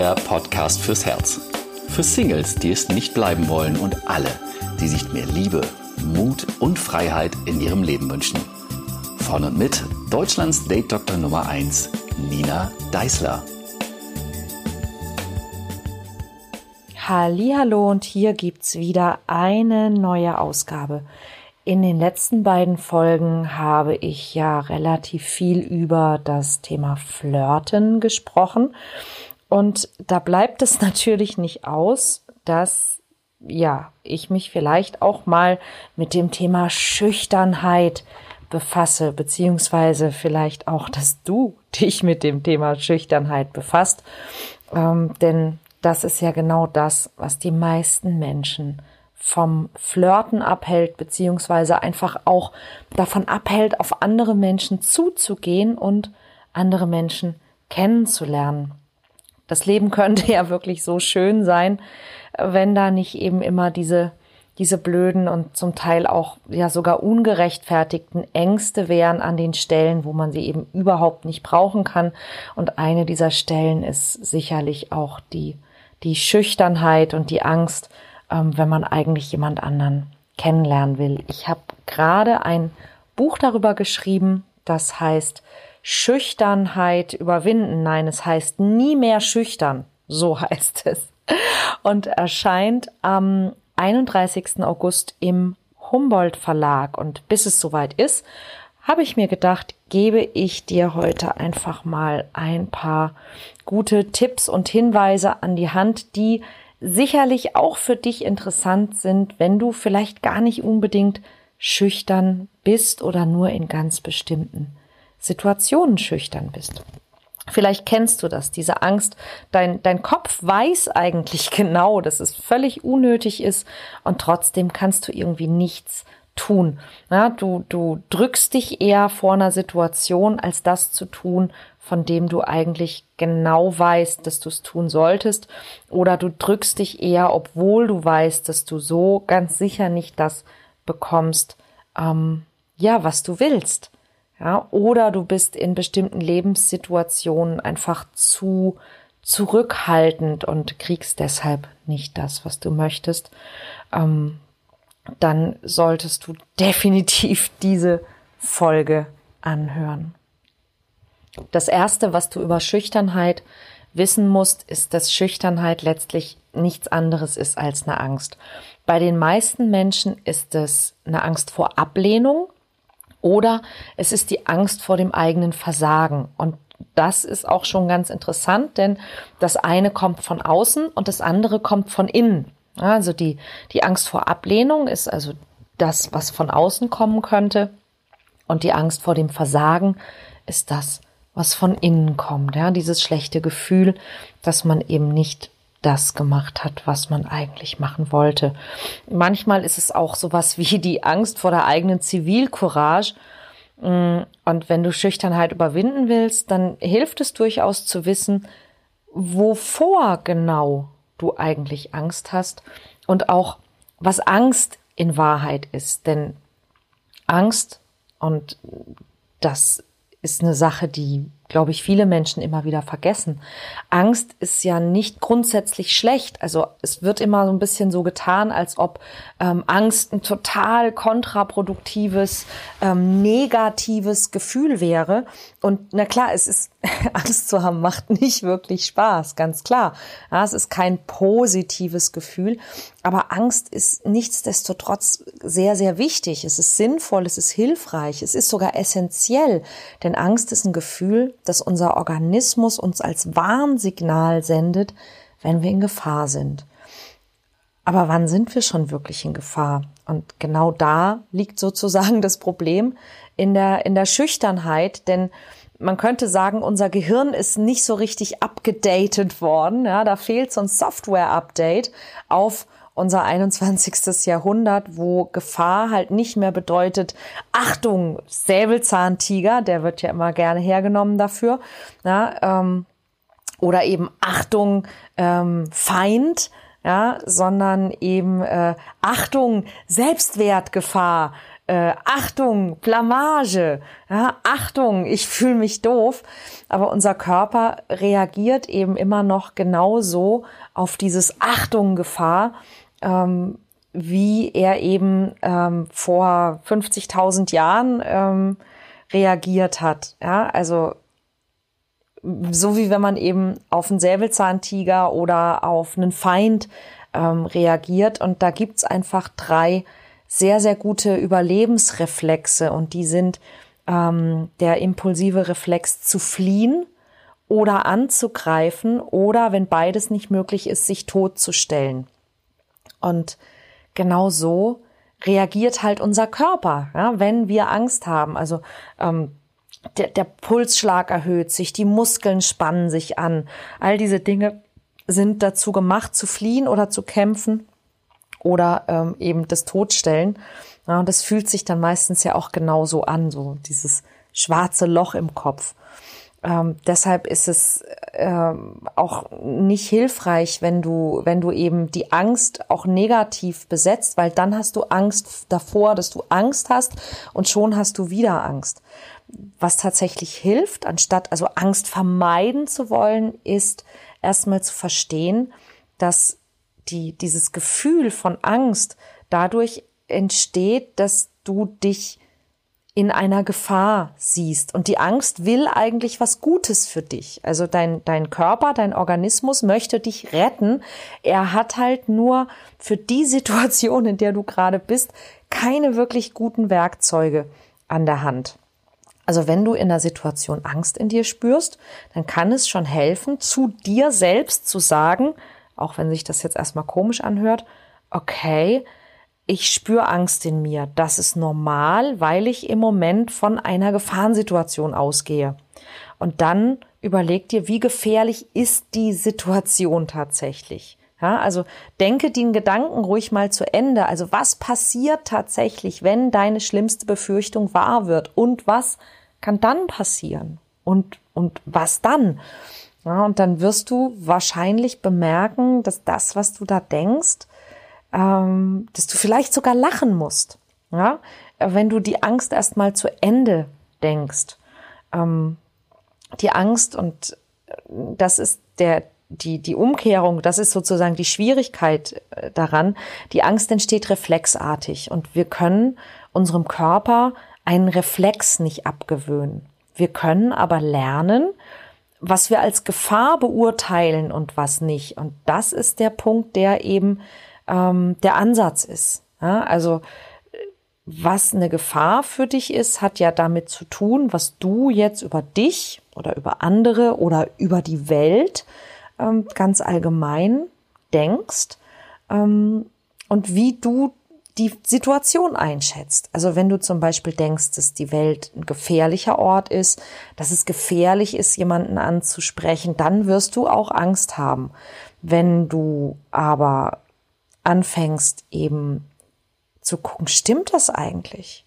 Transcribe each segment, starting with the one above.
der Podcast fürs Herz. Für Singles, die es nicht bleiben wollen und alle, die sich mehr Liebe, Mut und Freiheit in ihrem Leben wünschen. Von und mit Deutschlands Date Doktor Nummer 1, Nina Deißler. Hallo und hier gibt's wieder eine neue Ausgabe. In den letzten beiden Folgen habe ich ja relativ viel über das Thema Flirten gesprochen und da bleibt es natürlich nicht aus, dass ja, ich mich vielleicht auch mal mit dem Thema Schüchternheit befasse, beziehungsweise vielleicht auch, dass du dich mit dem Thema Schüchternheit befasst. Ähm, denn das ist ja genau das, was die meisten Menschen vom Flirten abhält, beziehungsweise einfach auch davon abhält, auf andere Menschen zuzugehen und andere Menschen kennenzulernen. Das Leben könnte ja wirklich so schön sein, wenn da nicht eben immer diese diese blöden und zum Teil auch ja sogar ungerechtfertigten Ängste wären an den Stellen, wo man sie eben überhaupt nicht brauchen kann. Und eine dieser Stellen ist sicherlich auch die die Schüchternheit und die Angst, ähm, wenn man eigentlich jemand anderen kennenlernen will. Ich habe gerade ein Buch darüber geschrieben, das heißt Schüchternheit überwinden. Nein, es heißt nie mehr schüchtern. So heißt es. Und erscheint am 31. August im Humboldt Verlag. Und bis es soweit ist, habe ich mir gedacht, gebe ich dir heute einfach mal ein paar gute Tipps und Hinweise an die Hand, die sicherlich auch für dich interessant sind, wenn du vielleicht gar nicht unbedingt schüchtern bist oder nur in ganz bestimmten Situationen schüchtern bist. Vielleicht kennst du das, diese Angst. Dein, dein Kopf weiß eigentlich genau, dass es völlig unnötig ist und trotzdem kannst du irgendwie nichts tun. Ja, du, du drückst dich eher vor einer Situation, als das zu tun, von dem du eigentlich genau weißt, dass du es tun solltest. Oder du drückst dich eher, obwohl du weißt, dass du so ganz sicher nicht das bekommst, ähm, ja, was du willst. Ja, oder du bist in bestimmten Lebenssituationen einfach zu zurückhaltend und kriegst deshalb nicht das, was du möchtest. Ähm, dann solltest du definitiv diese Folge anhören. Das erste, was du über Schüchternheit wissen musst, ist, dass Schüchternheit letztlich nichts anderes ist als eine Angst. Bei den meisten Menschen ist es eine Angst vor Ablehnung oder es ist die Angst vor dem eigenen Versagen. Und das ist auch schon ganz interessant, denn das eine kommt von außen und das andere kommt von innen. Also die, die Angst vor Ablehnung ist also das, was von außen kommen könnte. Und die Angst vor dem Versagen ist das, was von innen kommt. Ja, dieses schlechte Gefühl, dass man eben nicht das gemacht hat, was man eigentlich machen wollte. Manchmal ist es auch sowas wie die Angst vor der eigenen Zivilcourage. Mm, und wenn du Schüchternheit überwinden willst, dann hilft es durchaus zu wissen, wovor genau du eigentlich Angst hast und auch was Angst in Wahrheit ist. Denn Angst, und das ist eine Sache, die glaube ich, viele Menschen immer wieder vergessen. Angst ist ja nicht grundsätzlich schlecht. Also es wird immer so ein bisschen so getan, als ob ähm, Angst ein total kontraproduktives, ähm, negatives Gefühl wäre. Und na klar, es ist Angst zu haben macht nicht wirklich Spaß, ganz klar. Ja, es ist kein positives Gefühl, aber Angst ist nichtsdestotrotz sehr, sehr wichtig. Es ist sinnvoll, es ist hilfreich, es ist sogar essentiell, denn Angst ist ein Gefühl, das unser Organismus uns als Warnsignal sendet, wenn wir in Gefahr sind. Aber wann sind wir schon wirklich in Gefahr? Und genau da liegt sozusagen das Problem in der, in der Schüchternheit, denn man könnte sagen, unser Gehirn ist nicht so richtig abgedatet worden. Ja, da fehlt so ein Software-Update auf unser 21. Jahrhundert, wo Gefahr halt nicht mehr bedeutet, Achtung, Säbelzahntiger, der wird ja immer gerne hergenommen dafür, ja, ähm, oder eben Achtung, ähm, Feind, ja, sondern eben äh, Achtung, Selbstwertgefahr, äh, Achtung, Blamage, ja, Achtung, ich fühle mich doof. Aber unser Körper reagiert eben immer noch genauso auf dieses Achtung, Gefahr, ähm, wie er eben ähm, vor 50.000 Jahren ähm, reagiert hat. Ja, also so wie wenn man eben auf einen Säbelzahntiger oder auf einen Feind ähm, reagiert. Und da gibt's einfach drei sehr, sehr gute Überlebensreflexe und die sind ähm, der impulsive Reflex zu fliehen oder anzugreifen oder, wenn beides nicht möglich ist, sich totzustellen. Und genau so reagiert halt unser Körper, ja, wenn wir Angst haben. Also ähm, der, der Pulsschlag erhöht sich, die Muskeln spannen sich an. All diese Dinge sind dazu gemacht, zu fliehen oder zu kämpfen oder ähm, eben das Todstellen. Ja, und das fühlt sich dann meistens ja auch genauso an, so dieses schwarze Loch im Kopf. Ähm, deshalb ist es ähm, auch nicht hilfreich, wenn du, wenn du eben die Angst auch negativ besetzt, weil dann hast du Angst davor, dass du Angst hast und schon hast du wieder Angst. Was tatsächlich hilft, anstatt also Angst vermeiden zu wollen, ist erstmal zu verstehen, dass die, dieses Gefühl von Angst dadurch entsteht, dass du dich in einer Gefahr siehst. Und die Angst will eigentlich was Gutes für dich. Also dein, dein Körper, dein Organismus möchte dich retten. Er hat halt nur für die Situation, in der du gerade bist, keine wirklich guten Werkzeuge an der Hand. Also wenn du in der Situation Angst in dir spürst, dann kann es schon helfen, zu dir selbst zu sagen, auch wenn sich das jetzt erstmal komisch anhört, okay, ich spüre Angst in mir. Das ist normal, weil ich im Moment von einer Gefahrensituation ausgehe. Und dann überleg dir, wie gefährlich ist die Situation tatsächlich. Ja, also denke den Gedanken ruhig mal zu Ende. Also was passiert tatsächlich, wenn deine schlimmste Befürchtung wahr wird? Und was kann dann passieren? Und, und was dann? Ja, und dann wirst du wahrscheinlich bemerken, dass das, was du da denkst, ähm, dass du vielleicht sogar lachen musst. Ja, wenn du die Angst erstmal zu Ende denkst. Ähm, die Angst und äh, das ist der, die, die Umkehrung, das ist sozusagen die Schwierigkeit äh, daran. Die Angst entsteht reflexartig und wir können unserem Körper einen Reflex nicht abgewöhnen. Wir können aber lernen, was wir als Gefahr beurteilen und was nicht. Und das ist der Punkt, der eben ähm, der Ansatz ist. Ja, also was eine Gefahr für dich ist, hat ja damit zu tun, was du jetzt über dich oder über andere oder über die Welt ähm, ganz allgemein denkst ähm, und wie du die Situation einschätzt. Also wenn du zum Beispiel denkst, dass die Welt ein gefährlicher Ort ist, dass es gefährlich ist, jemanden anzusprechen, dann wirst du auch Angst haben. Wenn du aber anfängst eben zu gucken, stimmt das eigentlich?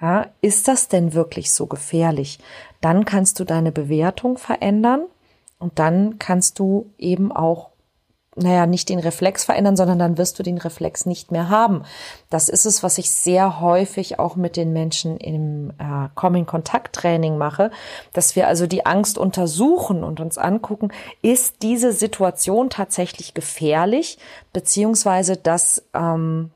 Ja, ist das denn wirklich so gefährlich? Dann kannst du deine Bewertung verändern und dann kannst du eben auch naja, nicht den Reflex verändern, sondern dann wirst du den Reflex nicht mehr haben. Das ist es, was ich sehr häufig auch mit den Menschen im äh, Coming-Kontakt-Training mache, dass wir also die Angst untersuchen und uns angucken, ist diese Situation tatsächlich gefährlich, beziehungsweise dass ähm,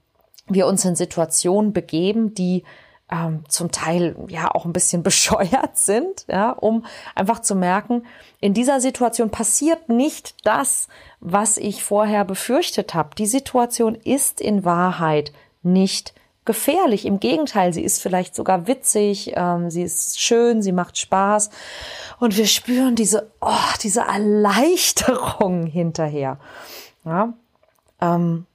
wir uns in Situationen begeben, die ähm, zum Teil ja auch ein bisschen bescheuert sind, ja, um einfach zu merken, in dieser Situation passiert nicht das, was ich vorher befürchtet habe. Die Situation ist in Wahrheit nicht gefährlich. Im Gegenteil, sie ist vielleicht sogar witzig, ähm, sie ist schön, sie macht Spaß und wir spüren diese, oh, diese Erleichterung hinterher. Ja, ähm,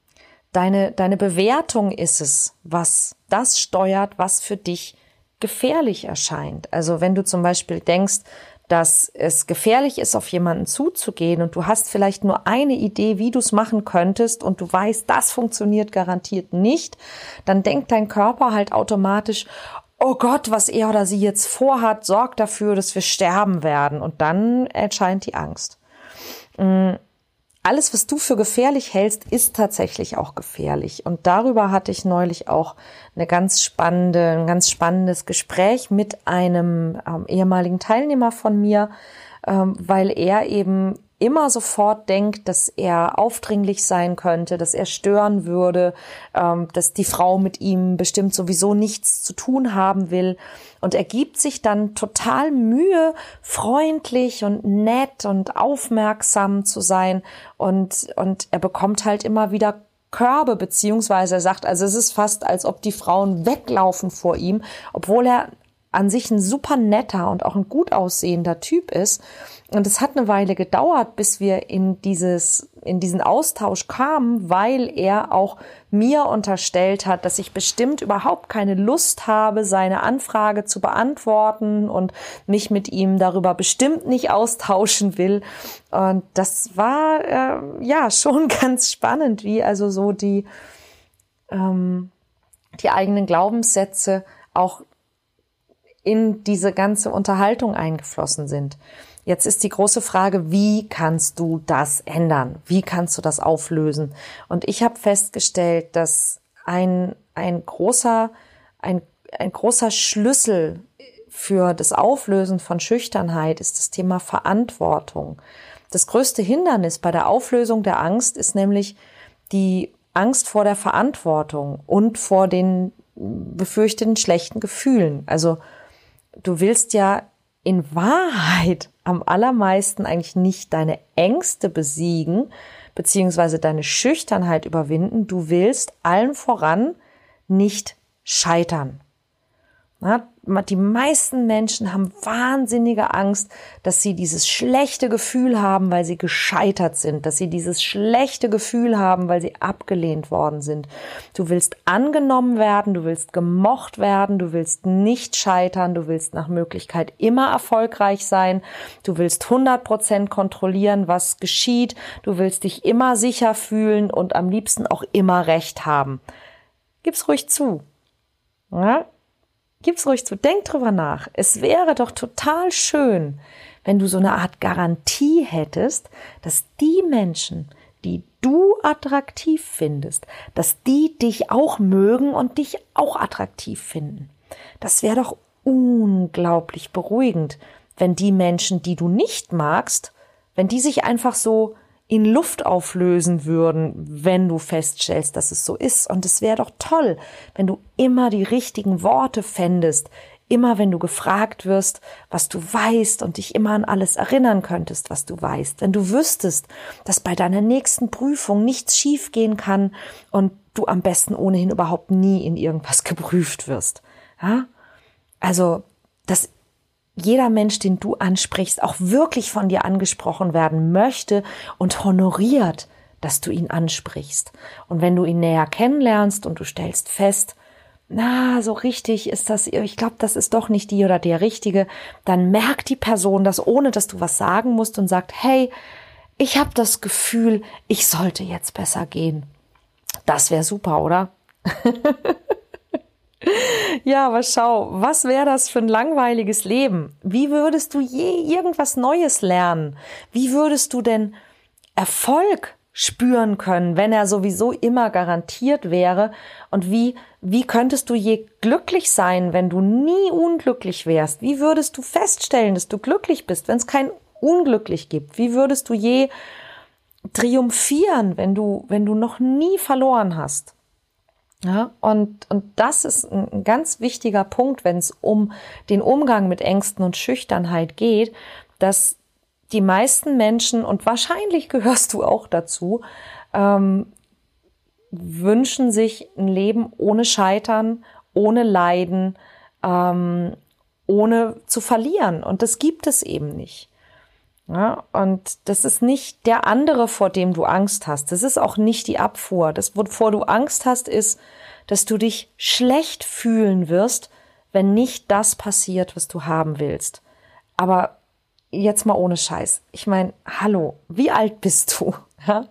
deine, deine Bewertung ist es, was das steuert, was für dich gefährlich erscheint. Also wenn du zum Beispiel denkst, dass es gefährlich ist, auf jemanden zuzugehen und du hast vielleicht nur eine Idee, wie du es machen könntest und du weißt, das funktioniert garantiert nicht, dann denkt dein Körper halt automatisch, oh Gott, was er oder sie jetzt vorhat, sorgt dafür, dass wir sterben werden und dann erscheint die Angst. Mm, alles, was du für gefährlich hältst, ist tatsächlich auch gefährlich. Und darüber hatte ich neulich auch eine ganz spannende, ein ganz spannendes Gespräch mit einem ähm, ehemaligen Teilnehmer von mir, ähm, weil er eben immer sofort denkt, dass er aufdringlich sein könnte, dass er stören würde, ähm, dass die Frau mit ihm bestimmt sowieso nichts zu tun haben will. Und er gibt sich dann total Mühe, freundlich und nett und aufmerksam zu sein. Und, und er bekommt halt immer wieder Körbe, beziehungsweise er sagt, also es ist fast, als ob die Frauen weglaufen vor ihm, obwohl er an sich ein super netter und auch ein gut aussehender Typ ist. Und es hat eine Weile gedauert, bis wir in dieses, in diesen Austausch kamen, weil er auch mir unterstellt hat, dass ich bestimmt überhaupt keine Lust habe, seine Anfrage zu beantworten und mich mit ihm darüber bestimmt nicht austauschen will. Und das war, äh, ja, schon ganz spannend, wie also so die, ähm, die eigenen Glaubenssätze auch in diese ganze Unterhaltung eingeflossen sind. Jetzt ist die große Frage, wie kannst du das ändern? Wie kannst du das auflösen? Und ich habe festgestellt, dass ein, ein großer, ein, ein großer Schlüssel für das Auflösen von Schüchternheit ist das Thema Verantwortung. Das größte Hindernis bei der Auflösung der Angst ist nämlich die Angst vor der Verantwortung und vor den befürchteten schlechten Gefühlen. Also du willst ja in Wahrheit am allermeisten eigentlich nicht deine Ängste besiegen, beziehungsweise deine Schüchternheit überwinden. Du willst allen voran nicht scheitern. Die meisten Menschen haben wahnsinnige Angst, dass sie dieses schlechte Gefühl haben, weil sie gescheitert sind, dass sie dieses schlechte Gefühl haben, weil sie abgelehnt worden sind. Du willst angenommen werden, du willst gemocht werden, du willst nicht scheitern, du willst nach Möglichkeit immer erfolgreich sein, du willst 100 Prozent kontrollieren, was geschieht, du willst dich immer sicher fühlen und am liebsten auch immer Recht haben. Gib's ruhig zu. Gib's ruhig zu, denk drüber nach. Es wäre doch total schön, wenn du so eine Art Garantie hättest, dass die Menschen, die du attraktiv findest, dass die dich auch mögen und dich auch attraktiv finden. Das wäre doch unglaublich beruhigend, wenn die Menschen, die du nicht magst, wenn die sich einfach so in Luft auflösen würden, wenn du feststellst, dass es so ist. Und es wäre doch toll, wenn du immer die richtigen Worte fändest, immer wenn du gefragt wirst, was du weißt und dich immer an alles erinnern könntest, was du weißt, wenn du wüsstest, dass bei deiner nächsten Prüfung nichts schiefgehen kann und du am besten ohnehin überhaupt nie in irgendwas geprüft wirst. Ja? Also, das jeder Mensch, den du ansprichst, auch wirklich von dir angesprochen werden möchte und honoriert, dass du ihn ansprichst. Und wenn du ihn näher kennenlernst und du stellst fest, na, so richtig ist das, ich glaube, das ist doch nicht die oder der Richtige, dann merkt die Person das, ohne dass du was sagen musst und sagt, hey, ich habe das Gefühl, ich sollte jetzt besser gehen. Das wäre super, oder? Ja, aber schau, was wäre das für ein langweiliges Leben? Wie würdest du je irgendwas Neues lernen? Wie würdest du denn Erfolg spüren können, wenn er sowieso immer garantiert wäre? Und wie, wie könntest du je glücklich sein, wenn du nie unglücklich wärst? Wie würdest du feststellen, dass du glücklich bist, wenn es kein Unglücklich gibt? Wie würdest du je triumphieren, wenn du, wenn du noch nie verloren hast? Ja, und, und das ist ein ganz wichtiger Punkt, wenn es um den Umgang mit Ängsten und Schüchternheit geht, dass die meisten Menschen, und wahrscheinlich gehörst du auch dazu, ähm, wünschen sich ein Leben ohne Scheitern, ohne Leiden, ähm, ohne zu verlieren. Und das gibt es eben nicht. Ja, und das ist nicht der andere, vor dem du Angst hast. Das ist auch nicht die Abfuhr. Das, wovor du Angst hast, ist, dass du dich schlecht fühlen wirst, wenn nicht das passiert, was du haben willst. Aber jetzt mal ohne Scheiß. Ich meine, hallo, wie alt bist du? Ja?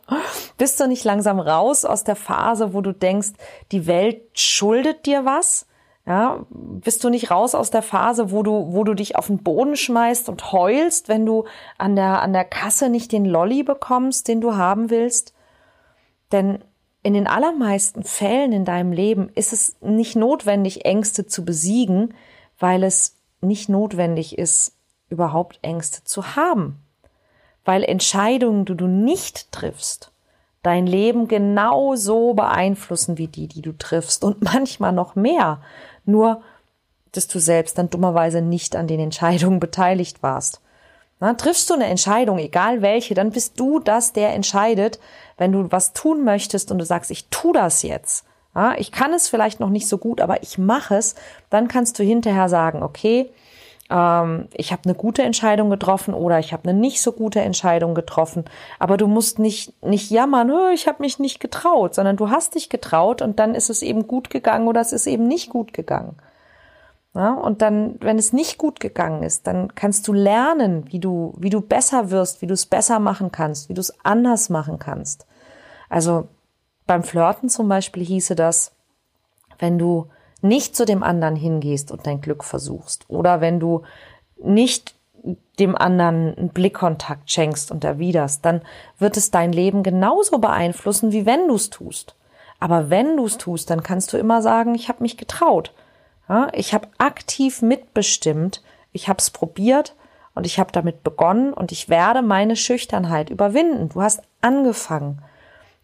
Bist du nicht langsam raus aus der Phase, wo du denkst, die Welt schuldet dir was? Ja, bist du nicht raus aus der Phase, wo du, wo du dich auf den Boden schmeißt und heulst, wenn du an der, an der Kasse nicht den Lolli bekommst, den du haben willst? Denn in den allermeisten Fällen in deinem Leben ist es nicht notwendig, Ängste zu besiegen, weil es nicht notwendig ist, überhaupt Ängste zu haben. Weil Entscheidungen, die du nicht triffst, dein Leben genauso beeinflussen wie die, die du triffst und manchmal noch mehr. Nur, dass du selbst dann dummerweise nicht an den Entscheidungen beteiligt warst. Na, triffst du eine Entscheidung, egal welche, dann bist du das, der entscheidet, wenn du was tun möchtest und du sagst, ich tu das jetzt. Ja, ich kann es vielleicht noch nicht so gut, aber ich mache es, dann kannst du hinterher sagen, okay, ähm, ich habe eine gute Entscheidung getroffen oder ich habe eine nicht so gute Entscheidung getroffen. Aber du musst nicht, nicht jammern, ich habe mich nicht getraut, sondern du hast dich getraut und dann ist es eben gut gegangen oder es ist eben nicht gut gegangen. Ja, und dann, wenn es nicht gut gegangen ist, dann kannst du lernen, wie du, wie du besser wirst, wie du es besser machen kannst, wie du es anders machen kannst. Also beim Flirten zum Beispiel hieße das, wenn du nicht zu dem anderen hingehst und dein Glück versuchst oder wenn du nicht dem anderen einen Blickkontakt schenkst und erwiderst, dann wird es dein Leben genauso beeinflussen, wie wenn du es tust. Aber wenn du es tust, dann kannst du immer sagen, ich habe mich getraut. Ja, ich habe aktiv mitbestimmt, ich habe es probiert und ich habe damit begonnen und ich werde meine Schüchternheit überwinden. Du hast angefangen.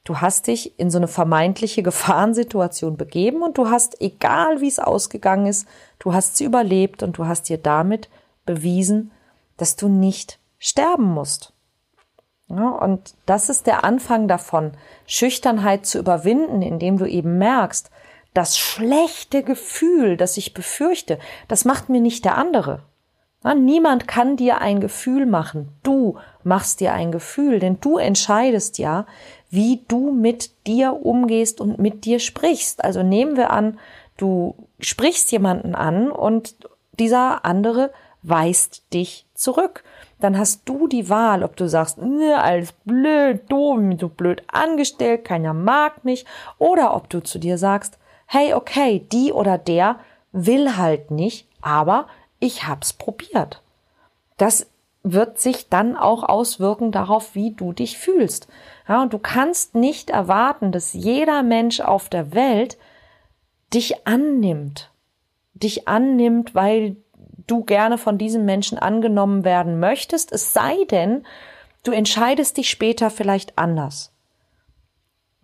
Du hast dich in so eine vermeintliche Gefahrensituation begeben und du hast, egal wie es ausgegangen ist, du hast sie überlebt und du hast dir damit bewiesen, dass du nicht sterben musst. Ja, und das ist der Anfang davon, Schüchternheit zu überwinden, indem du eben merkst, das schlechte Gefühl, das ich befürchte, das macht mir nicht der andere. Ja, niemand kann dir ein Gefühl machen. Du machst dir ein Gefühl, denn du entscheidest ja, wie du mit dir umgehst und mit dir sprichst. Also nehmen wir an, du sprichst jemanden an und dieser andere weist dich zurück. Dann hast du die Wahl, ob du sagst, alles blöd, doof, so blöd angestellt, keiner mag mich, oder ob du zu dir sagst, hey, okay, die oder der will halt nicht, aber ich hab's probiert. Das wird sich dann auch auswirken darauf, wie du dich fühlst. Ja, und du kannst nicht erwarten, dass jeder Mensch auf der Welt dich annimmt. Dich annimmt, weil du gerne von diesem Menschen angenommen werden möchtest, es sei denn, du entscheidest dich später vielleicht anders.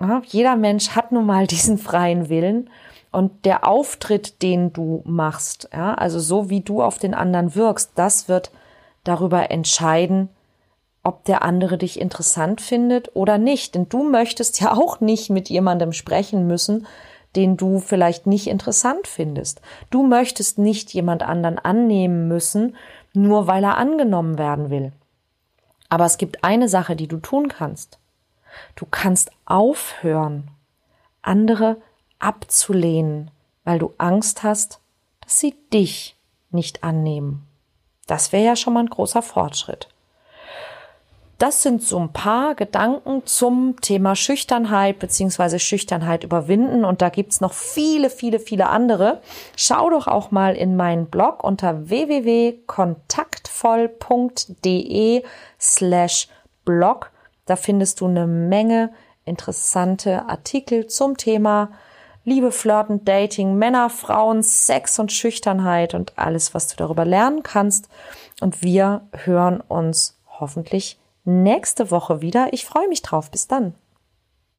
Ja, jeder Mensch hat nun mal diesen freien Willen und der Auftritt, den du machst, ja, also so wie du auf den anderen wirkst, das wird darüber entscheiden, ob der andere dich interessant findet oder nicht. Denn du möchtest ja auch nicht mit jemandem sprechen müssen, den du vielleicht nicht interessant findest. Du möchtest nicht jemand anderen annehmen müssen, nur weil er angenommen werden will. Aber es gibt eine Sache, die du tun kannst. Du kannst aufhören, andere abzulehnen, weil du Angst hast, dass sie dich nicht annehmen. Das wäre ja schon mal ein großer Fortschritt. Das sind so ein paar Gedanken zum Thema Schüchternheit beziehungsweise Schüchternheit überwinden. Und da gibt's noch viele, viele, viele andere. Schau doch auch mal in meinen Blog unter www.kontaktvoll.de slash blog. Da findest du eine Menge interessante Artikel zum Thema Liebe, Flirten, Dating, Männer, Frauen, Sex und Schüchternheit und alles, was du darüber lernen kannst. Und wir hören uns hoffentlich nächste Woche wieder. Ich freue mich drauf. Bis dann.